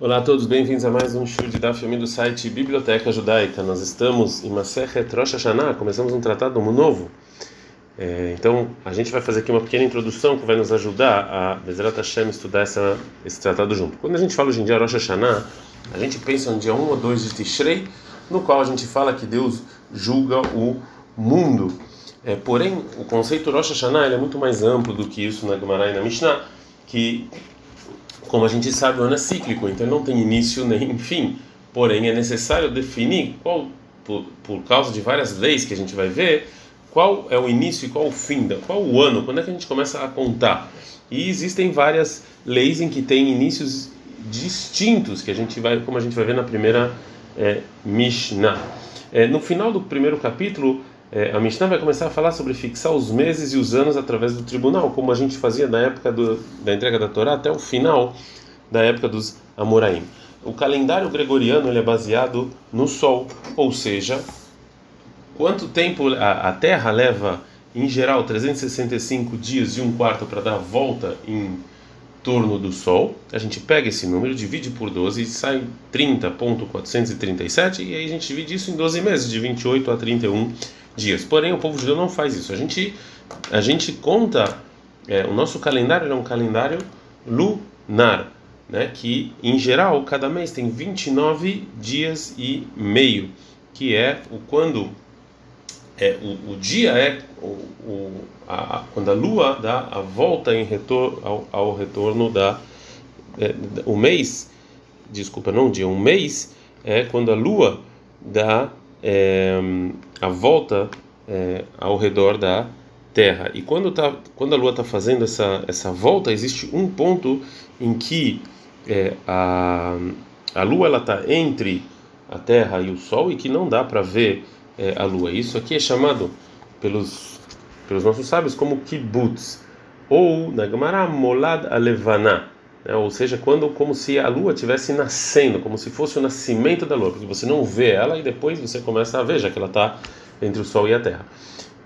Olá a todos, bem-vindos a mais um show de Daf do site Biblioteca Judaica. Nós estamos em Masechet Rosh Hashanah, começamos um tratado novo. É, então, a gente vai fazer aqui uma pequena introdução que vai nos ajudar a Bezerra Hashem estudar essa, esse tratado junto. Quando a gente fala hoje em dia Rosh Hashanah, a gente pensa no dia 1 ou 2 de Tishrei, no qual a gente fala que Deus julga o mundo. É, porém, o conceito Rosh Hashanah é muito mais amplo do que isso na Gemara e na Mishnah, que como a gente sabe, o ano é cíclico, então não tem início nem fim. Porém, é necessário definir qual, por, por causa de várias leis que a gente vai ver, qual é o início e qual o fim, qual o ano, quando é que a gente começa a contar. E existem várias leis em que tem inícios distintos, que a gente vai, como a gente vai ver na primeira é, Mishnah. É, no final do primeiro capítulo, é, a Mishnah vai começar a falar sobre fixar os meses e os anos através do tribunal, como a gente fazia na época do, da entrega da Torá até o final da época dos Amoraim. O calendário gregoriano ele é baseado no Sol, ou seja, quanto tempo a, a Terra leva, em geral, 365 dias e um quarto para dar a volta em torno do Sol. A gente pega esse número, divide por 12 e sai 30.437, e aí a gente divide isso em 12 meses, de 28 a 31 dias. Porém, o povo judeu não faz isso. A gente, a gente conta, é, o nosso calendário é um calendário lunar, né? que em geral cada mês tem 29 dias e meio, que é o quando é, o, o dia é o, o a, quando a lua dá a volta em ao, ao retorno da é, o mês, desculpa, não dia, um mês é quando a lua dá é, a volta é, ao redor da Terra. E quando, tá, quando a Lua está fazendo essa, essa volta, existe um ponto em que é, a, a Lua ela está entre a Terra e o Sol e que não dá para ver é, a Lua. Isso aqui é chamado pelos, pelos nossos sábios como kibbutz, ou na Gemara molad alevana né? ou seja, quando como se a lua estivesse nascendo, como se fosse o nascimento da lua, porque você não vê ela e depois você começa a ver, já que ela está entre o sol e a terra.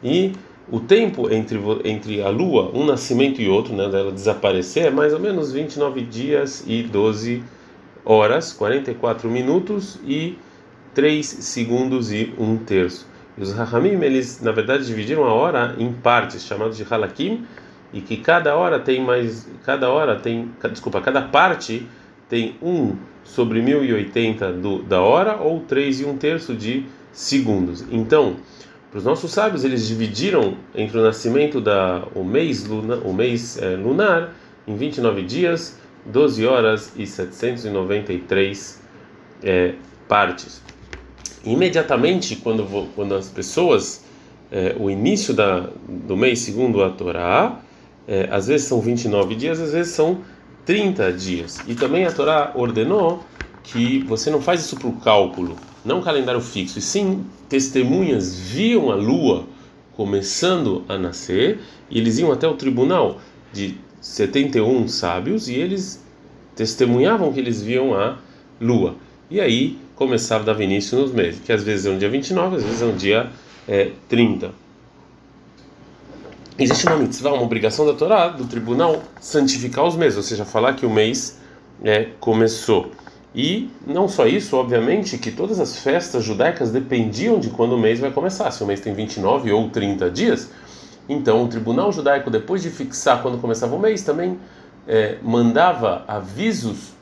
E o tempo entre entre a lua, um nascimento e outro, né, dela desaparecer, é mais ou menos 29 dias e 12 horas, 44 minutos e 3 segundos e 1 terço. E os Rahamim, eles na verdade dividiram a hora em partes, chamadas de Halakim, e que cada hora tem mais, cada hora tem, desculpa, cada parte tem um sobre 1080 do, da hora ou 3 e um terço de segundos. Então, para os nossos sábios, eles dividiram entre o nascimento da o mês, luna, o mês é, lunar em 29 dias, 12 horas e 793 é, partes. Imediatamente, quando, quando as pessoas, é, o início da, do mês segundo a Torá, é, às vezes são 29 dias, às vezes são 30 dias. E também a Torá ordenou que você não faz isso por cálculo, não calendário fixo, e sim testemunhas viam a lua começando a nascer, e eles iam até o tribunal de 71 sábios e eles testemunhavam que eles viam a lua. E aí começava a dar início nos meses, que às vezes é um dia 29, às vezes é um dia é, 30 existe uma mitzvah, uma obrigação da Torá, do tribunal, santificar os meses, ou seja, falar que o mês é, começou. E não só isso, obviamente, que todas as festas judaicas dependiam de quando o mês vai começar. Se o mês tem 29 ou 30 dias, então o tribunal judaico, depois de fixar quando começava o mês, também é, mandava avisos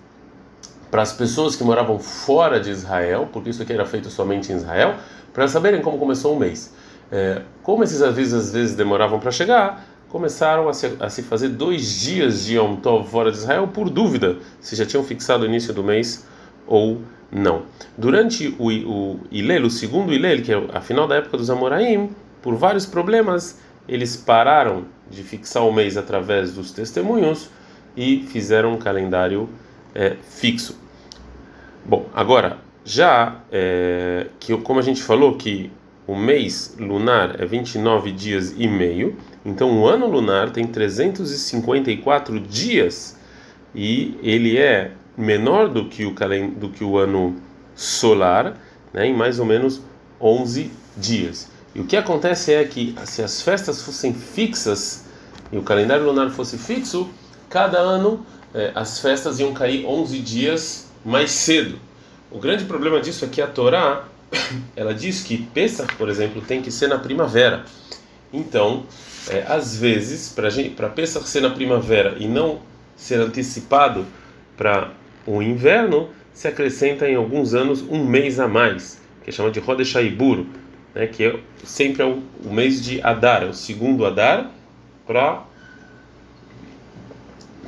para as pessoas que moravam fora de Israel, porque isso aqui era feito somente em Israel, para saberem como começou o mês. É, como esses avisos às vezes demoravam para chegar, começaram a se, a se, fazer dois dias de Yom Tov fora de Israel por dúvida se já tinham fixado o início do mês ou não. Durante o, o Ilel, o segundo Ilel, que é a final da época dos Amoraim, por vários problemas, eles pararam de fixar o mês através dos testemunhos e fizeram um calendário é, fixo. Bom, agora, já é, que como a gente falou que o mês lunar é 29 dias e meio, então o ano lunar tem 354 dias e ele é menor do que o, do que o ano solar, né, em mais ou menos 11 dias. E o que acontece é que se as festas fossem fixas e o calendário lunar fosse fixo, cada ano eh, as festas iam cair 11 dias mais cedo. O grande problema disso é que a Torá ela diz que Pesach, por exemplo, tem que ser na primavera. Então, é, às vezes, para Pesach ser na primavera e não ser antecipado para o inverno, se acrescenta em alguns anos um mês a mais, que é chamado de Rodeshaiburo, né, que é sempre é o, o mês de Adar, é o segundo Adar, para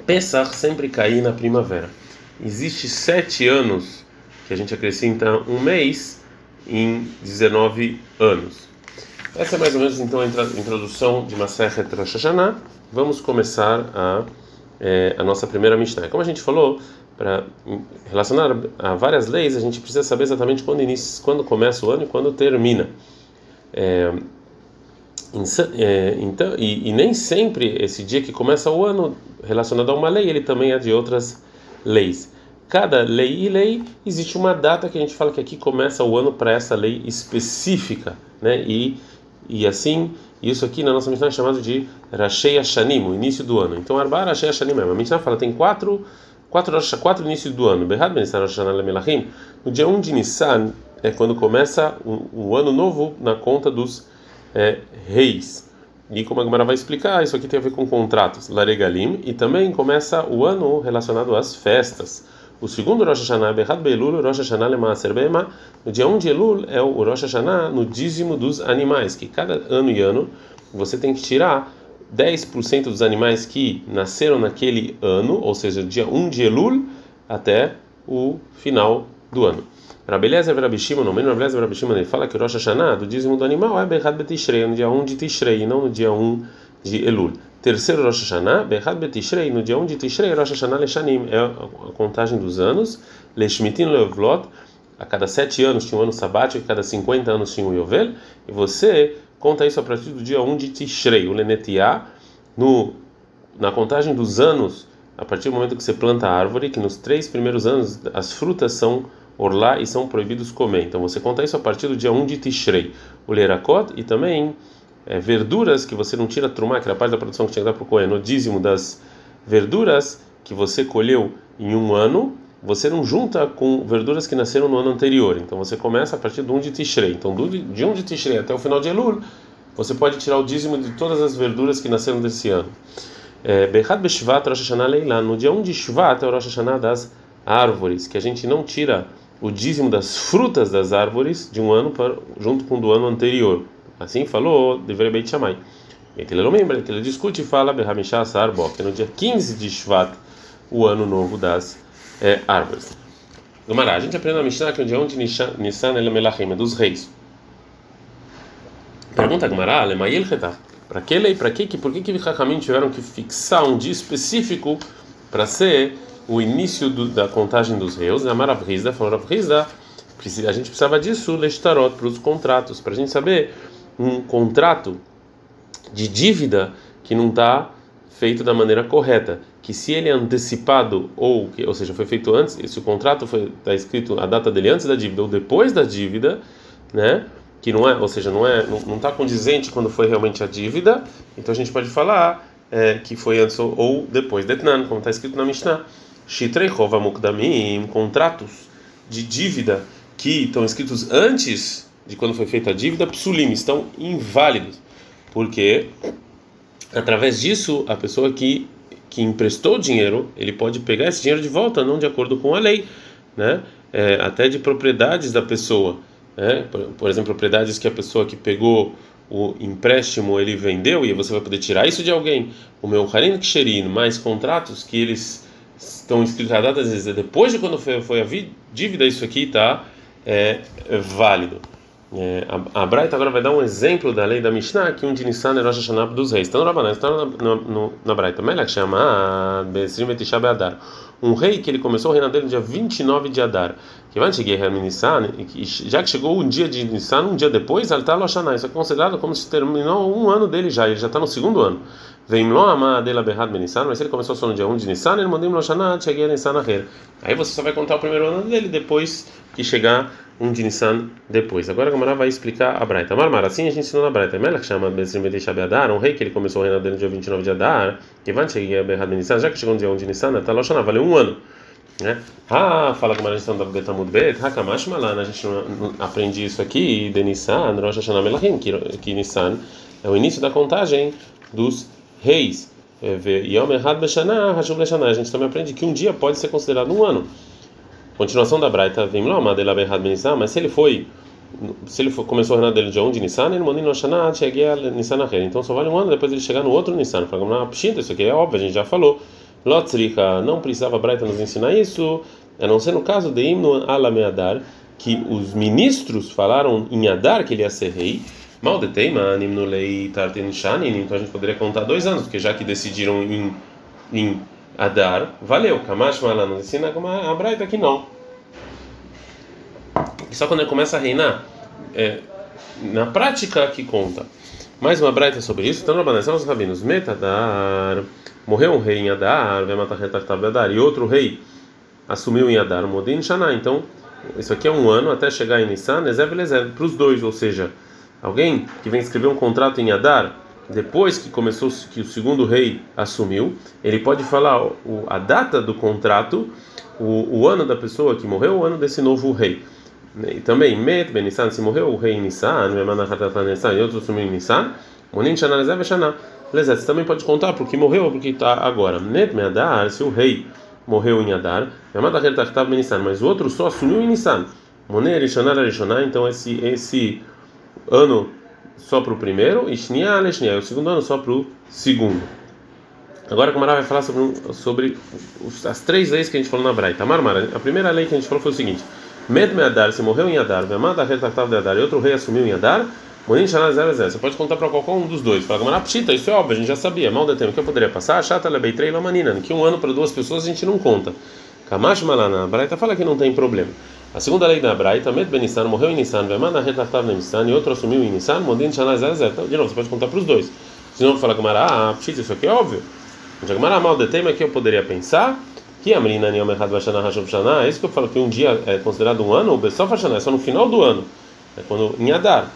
Pesach sempre cair na primavera. Existe sete anos que a gente acrescenta um mês em 19 anos. Essa é mais ou menos então a introdução de Masechet Rosh Hashanah. Vamos começar a, é, a nossa primeira Mishnah. Como a gente falou, para relacionar a várias leis, a gente precisa saber exatamente quando, inicia, quando começa o ano e quando termina. É, então, e, e, nem sempre esse dia que começa o ano relacionado a uma lei, ele também é de outras leis. Cada lei e lei existe uma data que a gente fala que aqui começa o ano para essa lei específica, né? E e assim, isso aqui na nossa Mishnah é chamado de Rashei Hashanim, o início do ano. Então, Arba Rashei Hashanim, a Mishnah fala tem quatro quatro quatro inícios do ano. Behad Ben Rosh No dia 1 de Nissan é quando começa o, o ano novo na conta dos é, reis. E como a Gemara vai explicar, isso aqui tem a ver com contratos, Laregalim, e também começa o ano relacionado às festas. O segundo Rosh Hashanah é Behad Beelul, Rosh Hashanah Lemaaser Bema. No dia 1 de Elul é o Rosh Hashanah no dízimo dos animais, que cada ano e ano você tem que tirar 10% dos animais que nasceram naquele ano, ou seja, dia 1 de Elul até o final do ano. Rabelezer Rabishima, no menos Rabelezer Rabishima, ele fala que o Rosh Hashanah, do dízimo do animal, é Behad Betishrei, no dia 1 de Tishrei, não no dia 1 de Elul. Terceiro Rosh Hashanah, Behad Betishrei, no dia 1 de Tishrei, Rosh Hashanah Leshanim, é a contagem dos anos, Leshmitin Levlot, a cada sete anos tinha um ano sabático, a cada 50 anos tinha um Yovel, e você conta isso a partir do dia 1 de Tishrei, o Lenetiá, no, na contagem dos anos, a partir do momento que você planta a árvore, que nos três primeiros anos as frutas são orlar e são proibidos comer. Então você conta isso a partir do dia 1 de Tishrei. O Lerakot e também é, verduras que você não tira trumá, que era parte da produção que tinha que dar para o Cohen, no dízimo das verduras que você colheu em um ano, você não junta com verduras que nasceram no ano anterior. Então você começa a partir do 1 de Tishrei. Então de 1 de Tishrei até o final de Elul, você pode tirar o dízimo de todas as verduras que nasceram desse ano. É, Bechad Beshvat Rosh Hashanah Leilá. No dia 1 de Shvat é o Rosh Hashanah das árvores, que a gente não tira o dízimo das frutas das árvores de um ano para, junto com o do ano anterior. Assim falou Deveria Beit Shammai. Que ele lembra, que ele discute e fala Berhamishah Sarbo, que é no dia 15 de Shvat, o ano novo das é, árvores. Gumará, a gente aprende na Mishnah que o dia 1 de Nissan ele é Melachim, é dos reis. Pergunta Gumará, Lemayel Chetach. Para que lei, para que, por que que Hakamim tiveram que fixar um dia específico para ser o início do, da contagem dos reis, a Maravrizda falou Ravrizda, a gente precisava disso, Leshtarot, para os contratos, para a gente saber um contrato de dívida que não está feito da maneira correta, que se ele é antecipado ou, que, ou seja, foi feito antes, se o contrato foi está escrito a data dele antes da dívida ou depois da dívida, né? Que não é, ou seja, não é, não está condizente quando foi realmente a dívida, então a gente pode falar é, que foi antes ou, ou depois. Detnan, como está escrito na Mishnah. Shitrei Chova Mukdamim, contratos de dívida que estão escritos antes de quando foi feita a dívida, psulim, estão inválidos. Porque através disso, a pessoa que, que emprestou dinheiro, ele pode pegar esse dinheiro de volta, não de acordo com a lei, né? É, até de propriedades da pessoa. Né? Por, por, exemplo, propriedades que a pessoa que pegou o empréstimo ele vendeu e você vai poder tirar isso de alguém. O meu Harin Ksherin, mais contratos que eles estão escritos a data, vezes depois de quando foi, foi a dívida, isso aqui está é, é válido. É, a, a Braita agora vai dar um exemplo da lei da Mishnah, que um de Nissan é Rosh Hashanah dos reis. Então, Rabanan, está na, na, na Braita. Melech chama Bezrim Betisha Beadar. Um rei que ele começou a reinar dele no dia 29 de Adar. Que vai chegar Nissan, já que chegou um dia de Nissan, um dia depois, ele está Loshanah. Isso é considerado como se terminou um ano dele já, ele já está no segundo ano. Vem lo amar dela berrad benissan, mas ele começou só no dia 1 de Nissan, ele mandou Loshanah, cheguei a Nissan Aí você só vai contar o primeiro ano dele depois que chegar um de Nissan depois. Agora a Gamara vai explicar a Braita. Marmar, assim a gente ensinou na Braita. Melech chama Bezrim Bedesha Beadar, um rei que ele começou a reinar dele no dia 29 de Adar, que vai chegar a Nissan, já que chegou no dia 1 de Nissan, tá Loshana, valeu um ano. Né? Ah, fala com a gente da Betamud Bet, Hakamash Malan, a gente aprende isso aqui, de Nissan, Rosh Hashanah Melachim, que, Nissan é o início da contagem dos reis. Yom Ehad Beshanah, Hashuv Leshanah. A gente também aprende que um dia pode ser considerado um ano. Continuação da Braita, Vim Loma, Dela Behad Benissan, mas se ele foi se ele for, começou a reinar dele de onde Nissan, ele mandou no Shana, cheguei a Nissan na Então só vale um ano depois ele chegar no outro Nissan. Fala, pshinta, isso aqui é óbvio, a gente já falou. Lotzrika, não precisava a Braita nos ensinar isso, a não ser no caso de Imno Alameadar, que os ministros falaram em Adar que ele ia ser rei. Mal de teima, Nimno Lei Tartin Shanin, então a gente poderia contar dois anos, porque já que decidiram em, em Adar, valeu. Kamash Malan nos ensina como a Braita que não só quando ele começa a reinar, é, na prática que conta. Mais uma braita sobre isso. Então, na são os rabinos. Metadar. Morreu um rei em Adar, vai matar Adar, e outro rei assumiu em Adar, Modin Shana. Então, isso aqui é um ano até chegar em Nissan, Ezev Ezev, para os dois, ou seja, alguém que vem escrever um contrato em Adar, depois que começou, que o segundo rei assumiu, ele pode falar o, a data do contrato, o, o ano da pessoa que morreu, o ano desse novo rei. E também, Met Ben Nissan, se morreu o rei Nissan, Nissan, e outro sumiu em Nissan, Monin Shana Lezé Shana. Lezé, você também pode contar porque morreu ou porque está agora. Met Meadar, se o rei morreu em Adar, Ben mas o outro só assumiu em Nissan. Monin Erishonar Erishonar, então esse, esse ano só para o primeiro, e Shnia Leshnia, o segundo ano só para o segundo. Agora a Kamara vai falar sobre, sobre as três leis que a gente falou na Braita. A primeira lei que a gente falou foi o seguinte. Med Meadar, se morreu em Adar, Vemada Retaktav de Adar, e outro rei assumiu em Adar, Monin Shana Zero Você pode contar para qualquer um dos dois. Fala, mas pshita, isso é óbvio, a gente já sabia. Mal de tempo que eu poderia passar, chata lebeitrei lamanina, que um ano para duas pessoas a gente não conta. Kamash Malana, a Braita fala que não tem problema. A segunda lei da Braita, Med Benissan, morreu em Nissan, Vemada Retaktav de Nissan, e outro assumiu em Nissan, Monin Shana Zero Então, de novo, você pode contar para os dois. Se não, fala, Gamara, ah, pshita, isso aqui é óbvio. Gamara, mal de tema que eu poderia pensar que a menina Niom Echad Vashana Hashav Shana, é isso que eu falo que um dia é considerado um ano, o Bessof Hashanah é só no final do ano. É quando em Adar.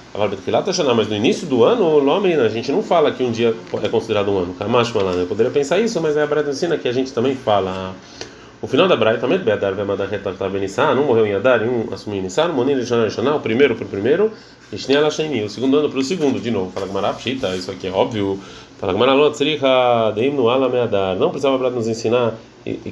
Mas no início do ano, menina, a gente não fala que um dia é considerado um ano. Kamash Malan, eu poderia pensar isso, mas é a Braita ensina que a gente também fala. O final da Braita também Beadar Vemadar Retartar Benissá, um morreu em Adar e um assumiu Nissar, Monin Shana Shana, o primeiro para o primeiro, Lasheni, o segundo ano para o segundo, de novo. Fala Gamara Pshita, isso aqui é óbvio. Fala Gamara Lot Sriha, Deim no Ala Meadar. Não precisava a Braita nos ensinar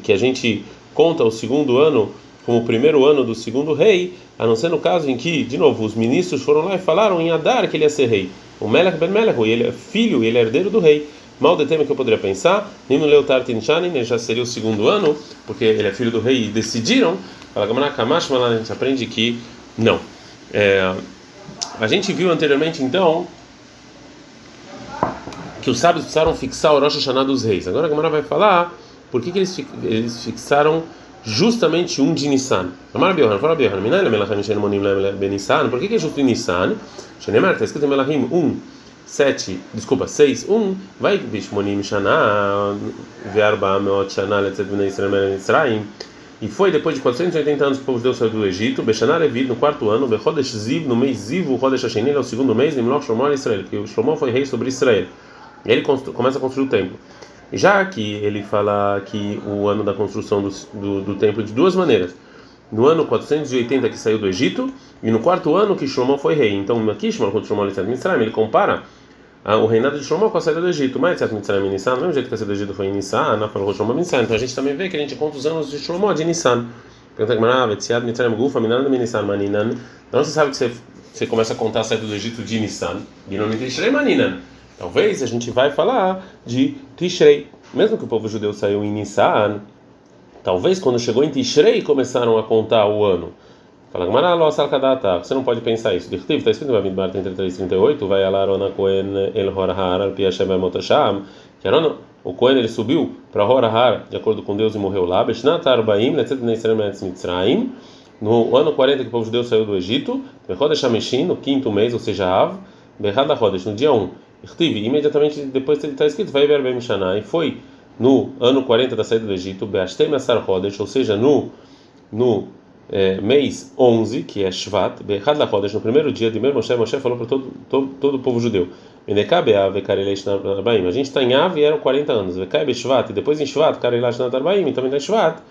que a gente conta o segundo ano como o primeiro ano do segundo rei, a não ser no caso em que, de novo, os ministros foram lá e falaram em Adar que ele ia ser rei. O Melech ben Melech, ele é filho, ele é herdeiro do rei. Mal de tema que eu poderia pensar, Nino Leutartin Shanin, já seria o segundo ano, porque ele é filho do rei e decidiram. A gente aprende que não. É, a gente viu anteriormente, então, que os sábios precisaram fixar o Rosh Hashanah dos reis. Agora a Gamara vai falar por que, que eles, eles fixaram justamente um de Nissan? Amar Biohan, fala Biohan, Minai Melachim Shen Monim Ben Nissan, por que, que é justo em Nissan? Shenemar, está escrito em Melachim 1, 7, desculpa, 6, 1, vai Bishmonim Shana, Vearba Meot Shana, Letzet Bnei Israel Mitzrayim, e foi depois de 480 anos que o povo de Deus saiu do Egito, Beshanar Levi no quarto ano, Bechodesh Ziv, no mês Ziv, o Chodesh Hasheni, é segundo mês, Nimloch Shlomo Israel, que o Shlomo foi rei sobre Israel. E ele começa a construir o templo. Já que ele fala que o ano da construção do, do, do templo de duas maneiras. No ano 480 que saiu do Egito e no quarto ano que Shlomo foi rei. Então aqui Shlomo quando Shlomo ele compara ah, o reinado de Shlomo com a saída do Egito. Mas certo Mitzrayim Nissan, do mesmo jeito que a saída do Egito foi em Nissan, na falou Shlomo Nissan. Então a gente também vê que a gente conta os anos de Shlomo de Nissan. Pergunta que ah, Vetziad Mitzrayim Gufa Minan Nissan Maninan. Então você sabe que você, você começa a contar a saída do Egito de Nissan. E não Tishrei Maninan. Talvez a gente vai falar de Tishrei. Mesmo que o povo judeu saiu em Nissan, talvez quando chegou em Tishrei começaram a contar o ano. Fala, você não pode pensar isso. Está escrito em Bamidbar 33, 38, vai alarona Cohen el Horahar al Motasham, que Arona, o Cohen ele subiu para Horahar, de acordo com Deus, e morreu lá. Beshnat Arbaim, Letzet Neisrael Mitzrayim, no ano 40 que o povo judeu saiu do Egito, Bechodesh Hameshin, no quinto mês, ou seja, Av, Behad Rodesh, no dia 1. Estive imediatamente depois está escrito vai ver bem e foi no ano 40 da saída do Egito, Beastem Asar Hodesh, ou seja, no no é, mês 11, que é Shvat, Behad la Hodesh, no primeiro dia de mesmo Moshe, Moshe falou para todo, todo, todo o povo judeu. A gente está em Ave e eram 40 anos. Vekabe Shvat, e depois em Shvat, Kareilesh Narbaim, e também está em Shvat.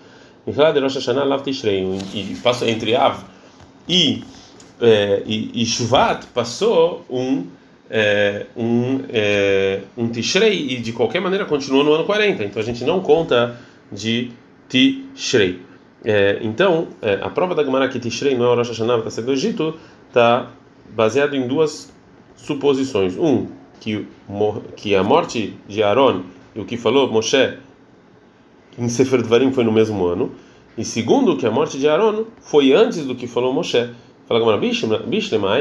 Michal de Rosh Hashanah Lav Tishrei, e passou entre Av e, é, e, e Shvat passou um é, um é, um Tishrei e de qualquer maneira continuou no ano 40. Então a gente não conta de Tishrei. É, então, é, a prova da Gemara que Tishrei não é o Rosh Hashanah, está sendo do Egito, está baseado em duas suposições. Um, que, que a morte de Aaron e o que falou Moshe em Sefer Dvarim foi no mesmo ano. E segundo, que a morte de Aaron foi antes do que falou Moshe. Fala Gamara, Bishlema,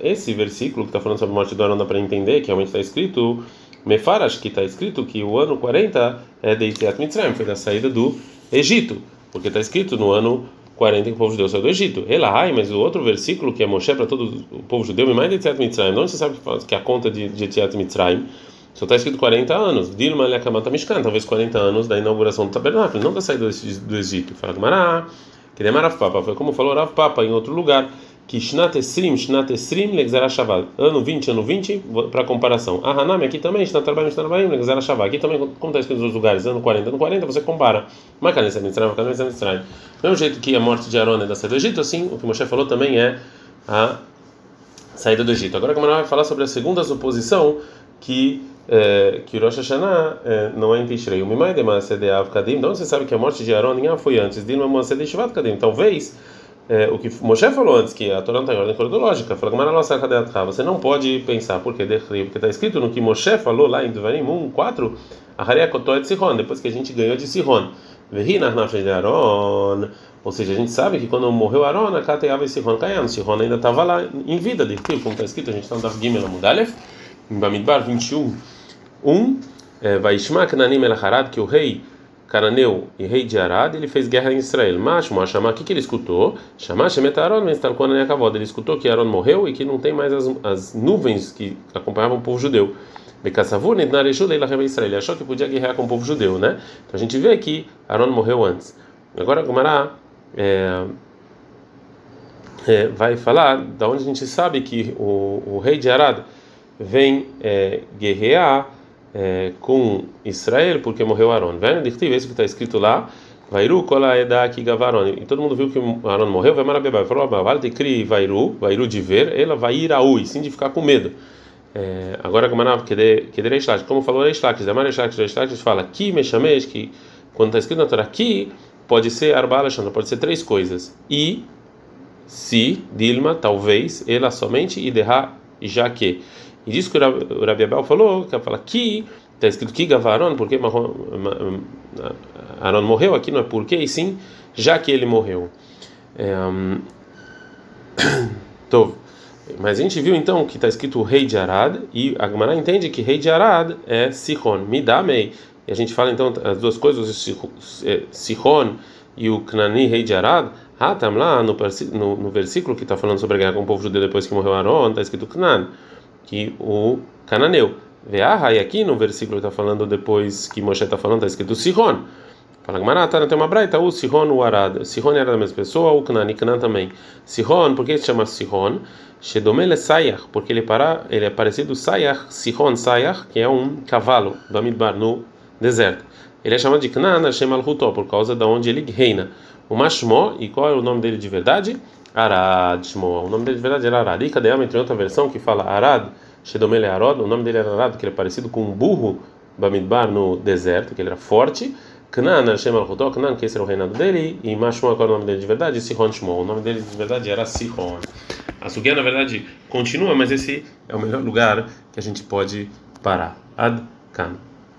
esse versículo que está falando sobre a morte de Aaron dá para entender que realmente está escrito Mefarash, que está escrito que o ano 40 é de Itziat Mitzrayim, foi da saída do Egito porque está escrito no ano 40 que o povo judeu saiu do Egito. Elahai, mas o outro versículo que é Moshe para todo o povo judeu, mais de Etiat Mitzrayim. Onde você sabe que a conta de, de Mitzrayim só está escrito 40 anos. Dilma Lekamata Mishkan, talvez 40 anos da inauguração do tabernáculo, não da saída do Egito. Fala Mará, que Marav Papa, foi como falou Rav Papa em outro lugar que Shnat Esrim, Shnat Esrim, Legzara Shabbat. Ano 20, ano 20, para comparação. Ah, Hanami, aqui também, Shnat Arbaim, Shnat Arbaim, Legzara Shabbat. Aqui também, como está escrito nos outros lugares, ano 40, ano 40, você compara. Makanesa Mitzrayim, Makanesa Mitzrayim. Do mesmo jeito que a morte de Aaron é da saída do Egito, assim, o que Moshe falou também é a saída do Egito. Agora, como vai falar sobre a segunda suposição, que é, que Rosh Hashanah é, não é em Tishrei. O Mimai de Maaseh de Av Kadim, então você sabe que a morte de Aaron foi antes de Maaseh de Shivat Kadim. Talvez é, o que Moshe falou antes, que a Torá não está em ordem cronológica, você não pode pensar, porque porque está escrito no que Moshe falou lá em Devarim 1, 4, a de Sihon, depois que a gente ganhou de Sihon. de ou seja, a gente sabe que quando morreu Aaron, a Kateava e Sihon Kayam, Sihon ainda estava lá em vida, de como está escrito, a gente está no Dav Gimel Amudalef, em Bamidbar 21, 1, vai Ishma Kananim El que o rei cananeu e rei de Arad, ele fez guerra em Israel. Mas, Moashama, o que, que ele escutou? Chamar Shemet Aaron, Ele escutou que Aaron morreu e que não tem mais as, as nuvens que acompanhavam o povo judeu. Ele achou que podia guerrear com o povo judeu, né? Então a gente vê que Aaron morreu antes. Agora Gumará é, é, vai falar da onde a gente sabe que o, o rei de Arad vem é, guerrear é, com Israel porque morreu Aaron. Vendo? Dichtiv, isso que está escrito lá. Vairu kola edaki gavaron. E todo mundo viu que Aaron morreu. Vai marabeba. Falou, vale te cri vairu, vairu de ver, ela vai ir aui, sim de ficar com medo. É, agora como como falou Reishlakis, Damar Reishlakis, Reishlakis fala que me chameis que quando está escrito na Torá aqui pode ser arba alexandra, pode ser três coisas. E se Dilma, talvez, ela somente e derra já que. E diz que o Rabi Abel falou, que fala que está escrito que Gavaron, porque Aaron morreu, aqui não é porque, e sim, já que ele morreu. É, um, mas a gente viu então que está escrito o rei de Arad, e a Gemara entende que rei de Arad é Sihon, Midamei. E a gente fala então as duas coisas, o Sihon e o Knani, rei de Arad. Ah, tá lá no, no, no versículo que está falando sobre a guerra com o povo judeu depois que morreu Aaron, está escrito Knan que o cananeu. Veaha, e aqui no versículo está falando depois que Moshe está falando, está escrito Sihon. Fala Gmarata, não tem uma braita, o Sihon, o Arad. Sihon era da mesma pessoa, o Knan e Knan também. Sihon, por que se chama Sihon? Shedomele Sayach, porque ele, para, ele é parecido Sayach, Sihon Sayach, que é um cavalo do Amidbar no deserto. Ele é chamado de Knan, Hashem al por causa de onde ele reina. O Mashmo, e qual é o nome dele de verdade? Arad Shmoa. O nome dele de verdade era Arad. E Kadeama tem outra versão que fala Arad, Shedomele Arod. O nome dele era Arad, que ele é parecido com um burro Bamidbar no deserto, que ele era forte. Knan, Hashem al Knan, que esse era o reinado dele. E Mashmoa, qual é o nome dele de verdade? Sihon Shmoa. O nome dele de verdade era Sihon. A Sugia, na verdade, continua, mas esse é o melhor lugar que a gente pode parar. Ad Kan.